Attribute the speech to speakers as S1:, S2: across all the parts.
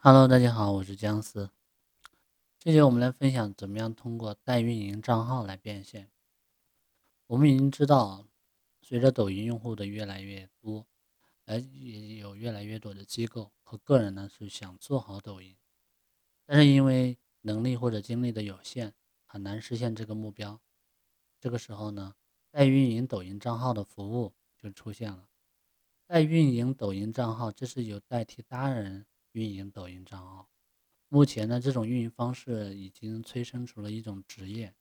S1: Hello，大家好，我是姜思。这节我们来分享怎么样通过代运营账号来变现。我们已经知道，随着抖音用户的越来越多，而也有越来越多的机构和个人呢是想做好抖音，但是因为能力或者精力的有限，很难实现这个目标。这个时候呢，代运营抖音账号的服务就出现了。代运营抖音账号，这是有代替他人。运营抖音账号，目前呢，这种运营方式已经催生出了一种职业。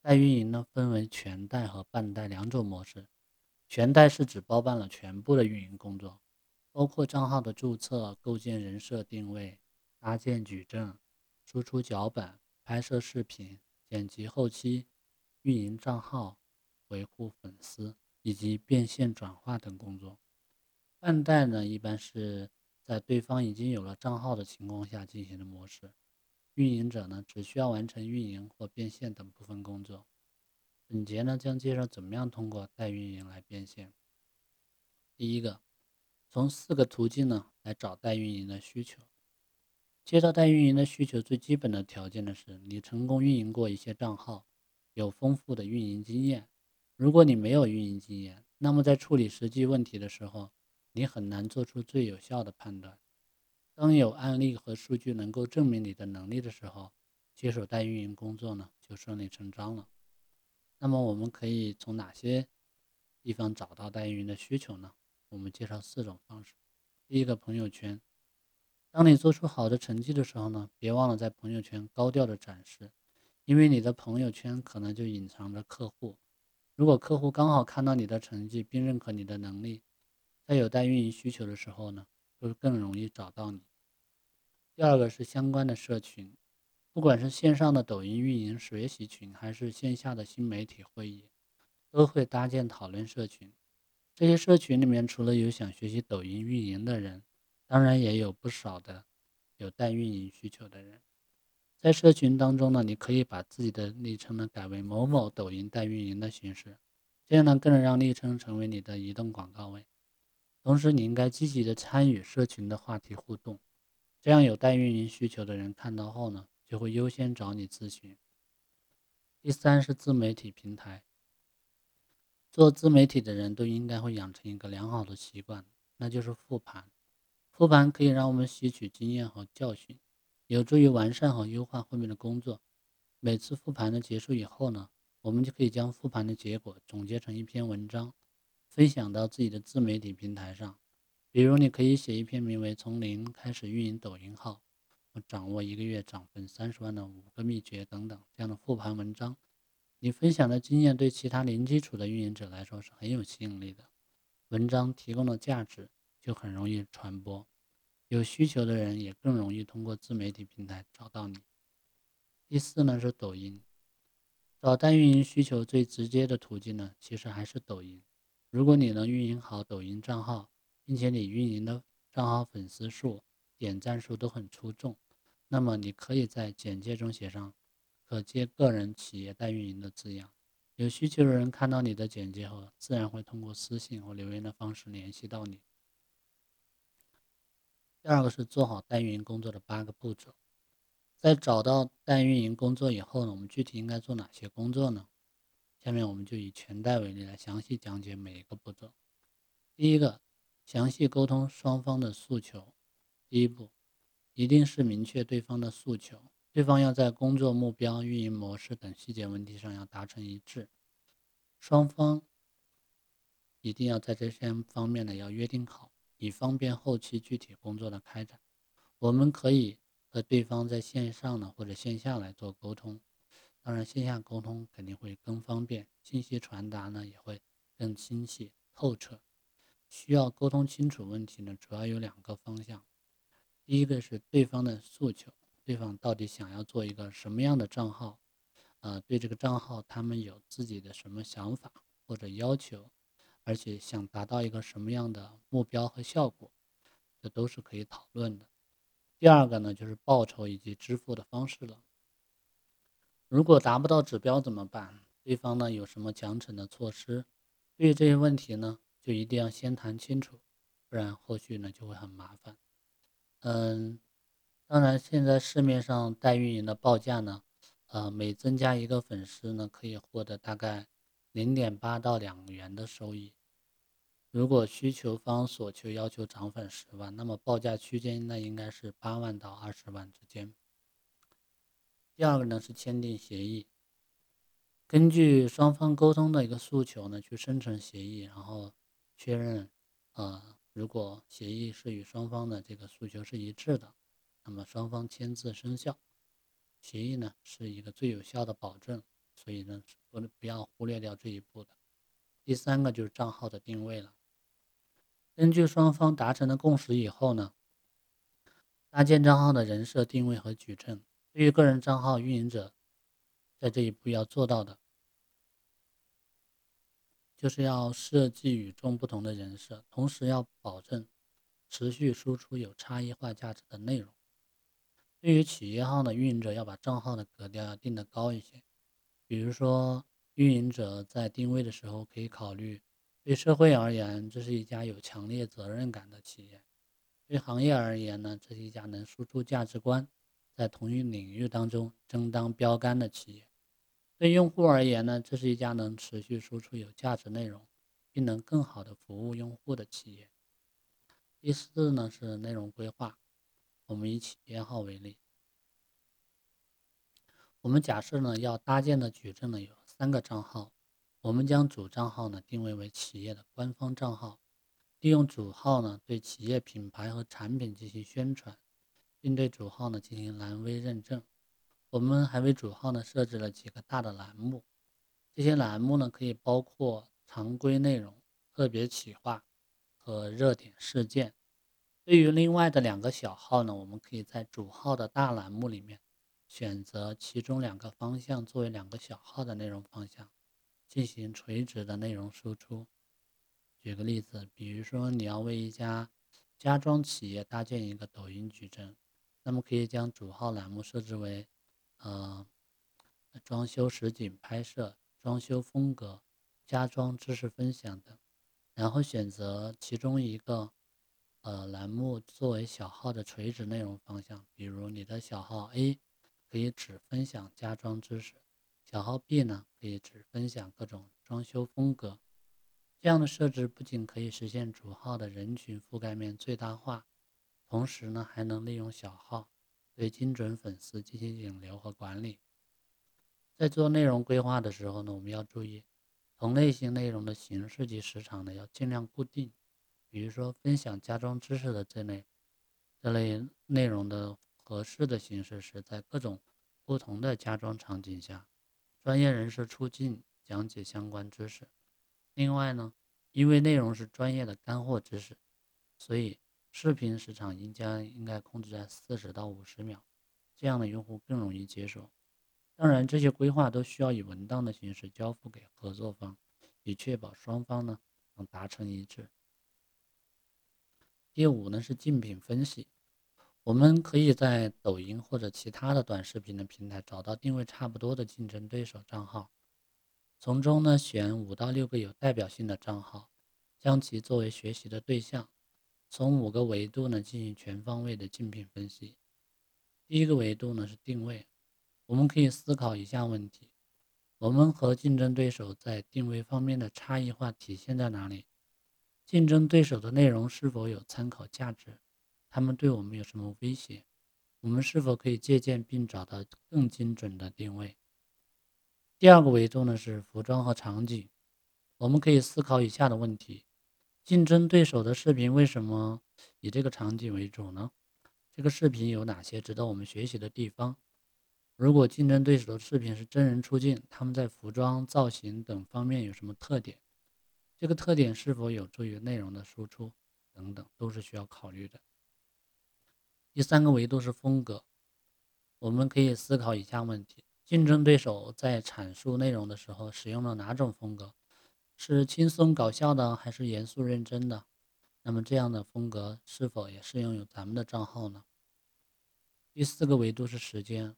S1: 代运营呢，分为全代和半代两种模式。全代是指包办了全部的运营工作，包括账号的注册、构建人设、定位、搭建矩阵、输出脚本、拍摄视频、剪辑后期、运营账号、维护粉丝以及变现转化等工作。半代呢，一般是。在对方已经有了账号的情况下进行的模式，运营者呢只需要完成运营或变现等部分工作。本节呢将介绍怎么样通过代运营来变现。第一个，从四个途径呢来找代运营的需求。接到代运营的需求，最基本的条件呢是你成功运营过一些账号，有丰富的运营经验。如果你没有运营经验，那么在处理实际问题的时候，你很难做出最有效的判断。当有案例和数据能够证明你的能力的时候，接手代运营工作呢就顺理成章了。那么我们可以从哪些地方找到代运营的需求呢？我们介绍四种方式。第一个，朋友圈。当你做出好的成绩的时候呢，别忘了在朋友圈高调的展示，因为你的朋友圈可能就隐藏着客户。如果客户刚好看到你的成绩并认可你的能力，在有代运营需求的时候呢，就更容易找到你。第二个是相关的社群，不管是线上的抖音运营学习群，还是线下的新媒体会议，都会搭建讨论社群。这些社群里面，除了有想学习抖音运营的人，当然也有不少的有代运营需求的人。在社群当中呢，你可以把自己的昵称呢改为某某抖音代运营的形式，这样呢更能让昵称成为你的移动广告位。同时，你应该积极的参与社群的话题互动，这样有代运营需求的人看到后呢，就会优先找你咨询。第三是自媒体平台，做自媒体的人都应该会养成一个良好的习惯，那就是复盘。复盘可以让我们吸取经验和教训，有助于完善和优化后面的工作。每次复盘的结束以后呢，我们就可以将复盘的结果总结成一篇文章。分享到自己的自媒体平台上，比如你可以写一篇名为《从零开始运营抖音号，掌握一个月涨粉三十万的五个秘诀》等等这样的复盘文章。你分享的经验对其他零基础的运营者来说是很有吸引力的，文章提供的价值就很容易传播，有需求的人也更容易通过自媒体平台找到你。第四呢是抖音，找代运营需求最直接的途径呢，其实还是抖音。如果你能运营好抖音账号，并且你运营的账号粉丝数、点赞数都很出众，那么你可以在简介中写上“可接个人、企业代运营”的字样。有需求的人看到你的简介后，自然会通过私信或留言的方式联系到你。第二个是做好代运营工作的八个步骤。在找到代运营工作以后呢，我们具体应该做哪些工作呢？下面我们就以全代为例来详细讲解每一个步骤。第一个，详细沟通双方的诉求。第一步，一定是明确对方的诉求，对方要在工作目标、运营模式等细节问题上要达成一致，双方一定要在这些方面呢要约定好，以方便后期具体工作的开展。我们可以和对方在线上呢或者线下来做沟通。当然，线下沟通肯定会更方便，信息传达呢也会更清晰透彻。需要沟通清楚问题呢，主要有两个方向。第一个是对方的诉求，对方到底想要做一个什么样的账号？呃，对这个账号他们有自己的什么想法或者要求，而且想达到一个什么样的目标和效果，这都是可以讨论的。第二个呢，就是报酬以及支付的方式了。如果达不到指标怎么办？对方呢有什么奖惩的措施？对于这些问题呢，就一定要先谈清楚，不然后续呢就会很麻烦。嗯，当然，现在市面上代运营的报价呢，呃，每增加一个粉丝呢，可以获得大概零点八到两元的收益。如果需求方所求要求涨粉十万，那么报价区间那应该是八万到二十万之间。第二个呢是签订协议，根据双方沟通的一个诉求呢去生成协议，然后确认，呃，如果协议是与双方的这个诉求是一致的。那么双方签字生效，协议呢是一个最有效的保证，所以呢不不要忽略掉这一步的。第三个就是账号的定位了。根据双方达成的共识以后呢，搭建账号的人设定位和矩阵，对于个人账号运营者，在这一步要做到的，就是要设计与众不同的人设，同时要保证持续输出有差异化价值的内容。对于企业号的运营者，要把账号的格调要定得高一些。比如说，运营者在定位的时候，可以考虑对社会而言，这是一家有强烈责任感的企业；对行业而言呢，这是一家能输出价值观，在同一领域当中争当标杆的企业；对用户而言呢，这是一家能持续输出有价值内容，并能更好的服务用户的企业。第四呢，是内容规划。我们以企业号为例，我们假设呢要搭建的矩阵呢有三个账号，我们将主账号呢定位为企业的官方账号，利用主号呢对企业品牌和产品进行宣传，并对主号呢进行蓝 V 认证。我们还为主号呢设置了几个大的栏目，这些栏目呢可以包括常规内容、特别企划和热点事件。对于另外的两个小号呢，我们可以在主号的大栏目里面选择其中两个方向作为两个小号的内容方向，进行垂直的内容输出。举个例子，比如说你要为一家家装企业搭建一个抖音矩阵，那么可以将主号栏目设置为呃装修实景拍摄、装修风格、家装知识分享等，然后选择其中一个。呃，栏目作为小号的垂直内容方向，比如你的小号 A 可以只分享家装知识，小号 B 呢可以只分享各种装修风格。这样的设置不仅可以实现主号的人群覆盖面最大化，同时呢还能利用小号对精准粉丝进行引流和管理。在做内容规划的时候呢，我们要注意同类型内容的形式及时长呢要尽量固定。比如说，分享家装知识的这类这类内容的合适的形式是在各种不同的家装场景下，专业人士出镜讲解相关知识。另外呢，因为内容是专业的干货知识，所以视频时长应将应该控制在四十到五十秒，这样的用户更容易接受。当然，这些规划都需要以文档的形式交付给合作方，以确保双方呢能达成一致。第五呢是竞品分析，我们可以在抖音或者其他的短视频的平台找到定位差不多的竞争对手账号，从中呢选五到六个有代表性的账号，将其作为学习的对象，从五个维度呢进行全方位的竞品分析。第一个维度呢是定位，我们可以思考以下问题：我们和竞争对手在定位方面的差异化体现在哪里？竞争对手的内容是否有参考价值？他们对我们有什么威胁？我们是否可以借鉴并找到更精准的定位？第二个维度呢是服装和场景，我们可以思考以下的问题：竞争对手的视频为什么以这个场景为主呢？这个视频有哪些值得我们学习的地方？如果竞争对手的视频是真人出镜，他们在服装造型等方面有什么特点？这个特点是否有助于内容的输出等等，都是需要考虑的。第三个维度是风格，我们可以思考以下问题：竞争对手在阐述内容的时候使用了哪种风格？是轻松搞笑的，还是严肃认真的？那么这样的风格是否也适用于咱们的账号呢？第四个维度是时间，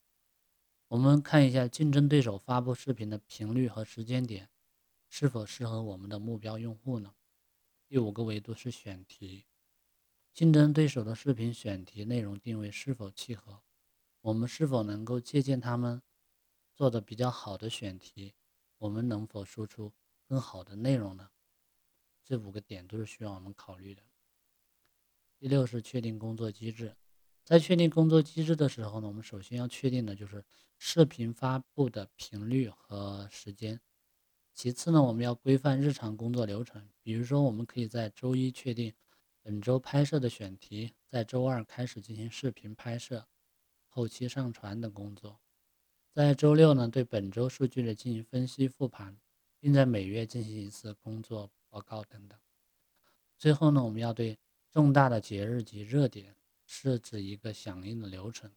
S1: 我们看一下竞争对手发布视频的频率和时间点。是否适合我们的目标用户呢？第五个维度是选题，竞争对手的视频选题内容定位是否契合，我们是否能够借鉴他们做的比较好的选题，我们能否输出更好的内容呢？这五个点都是需要我们考虑的。第六是确定工作机制，在确定工作机制的时候呢，我们首先要确定的就是视频发布的频率和时间。其次呢，我们要规范日常工作流程，比如说我们可以在周一确定本周拍摄的选题，在周二开始进行视频拍摄、后期上传等工作，在周六呢对本周数据的进行分析复盘，并在每月进行一次工作。报告等等。最后呢，我们要对重大的节日及热点设置一个响应的流程。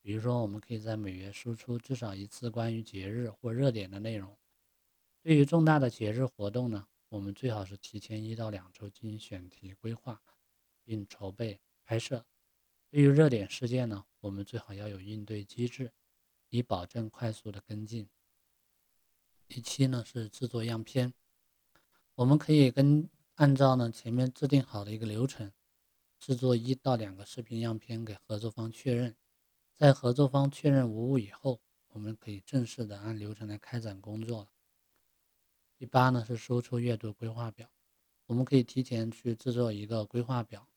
S1: 比如说，我们可以在每月输出至少一次关于节日或热点的内容。对于重大的节日活动呢，我们最好是提前一到两周进行选题规划，并筹备拍摄。对于热点事件呢，我们最好要有应对机制，以保证快速的跟进。第七呢是制作样片。我们可以跟按照呢前面制定好的一个流程，制作一到两个视频样片给合作方确认，在合作方确认无误以后，我们可以正式的按流程来开展工作。第八呢是输出月度规划表，我们可以提前去制作一个规划表，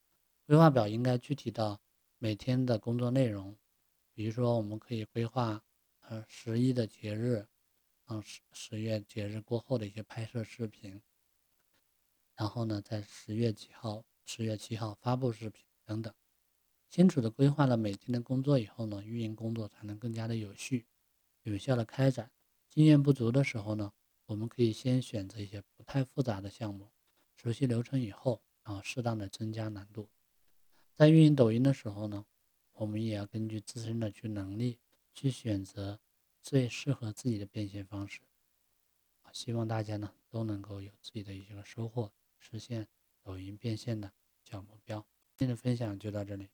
S1: 规划表应该具体到每天的工作内容，比如说我们可以规划呃十一的节日，嗯十十月节日过后的一些拍摄视频。然后呢，在十月几号、十月七号发布视频等等，清楚的规划了每天的工作以后呢，运营工作才能更加的有序、有效的开展。经验不足的时候呢，我们可以先选择一些不太复杂的项目，熟悉流程以后，然后适当的增加难度。在运营抖音的时候呢，我们也要根据自身的去能力去选择最适合自己的变现方式。希望大家呢都能够有自己的一些个收获。实现抖音变现的小目标。今天的分享就到这里。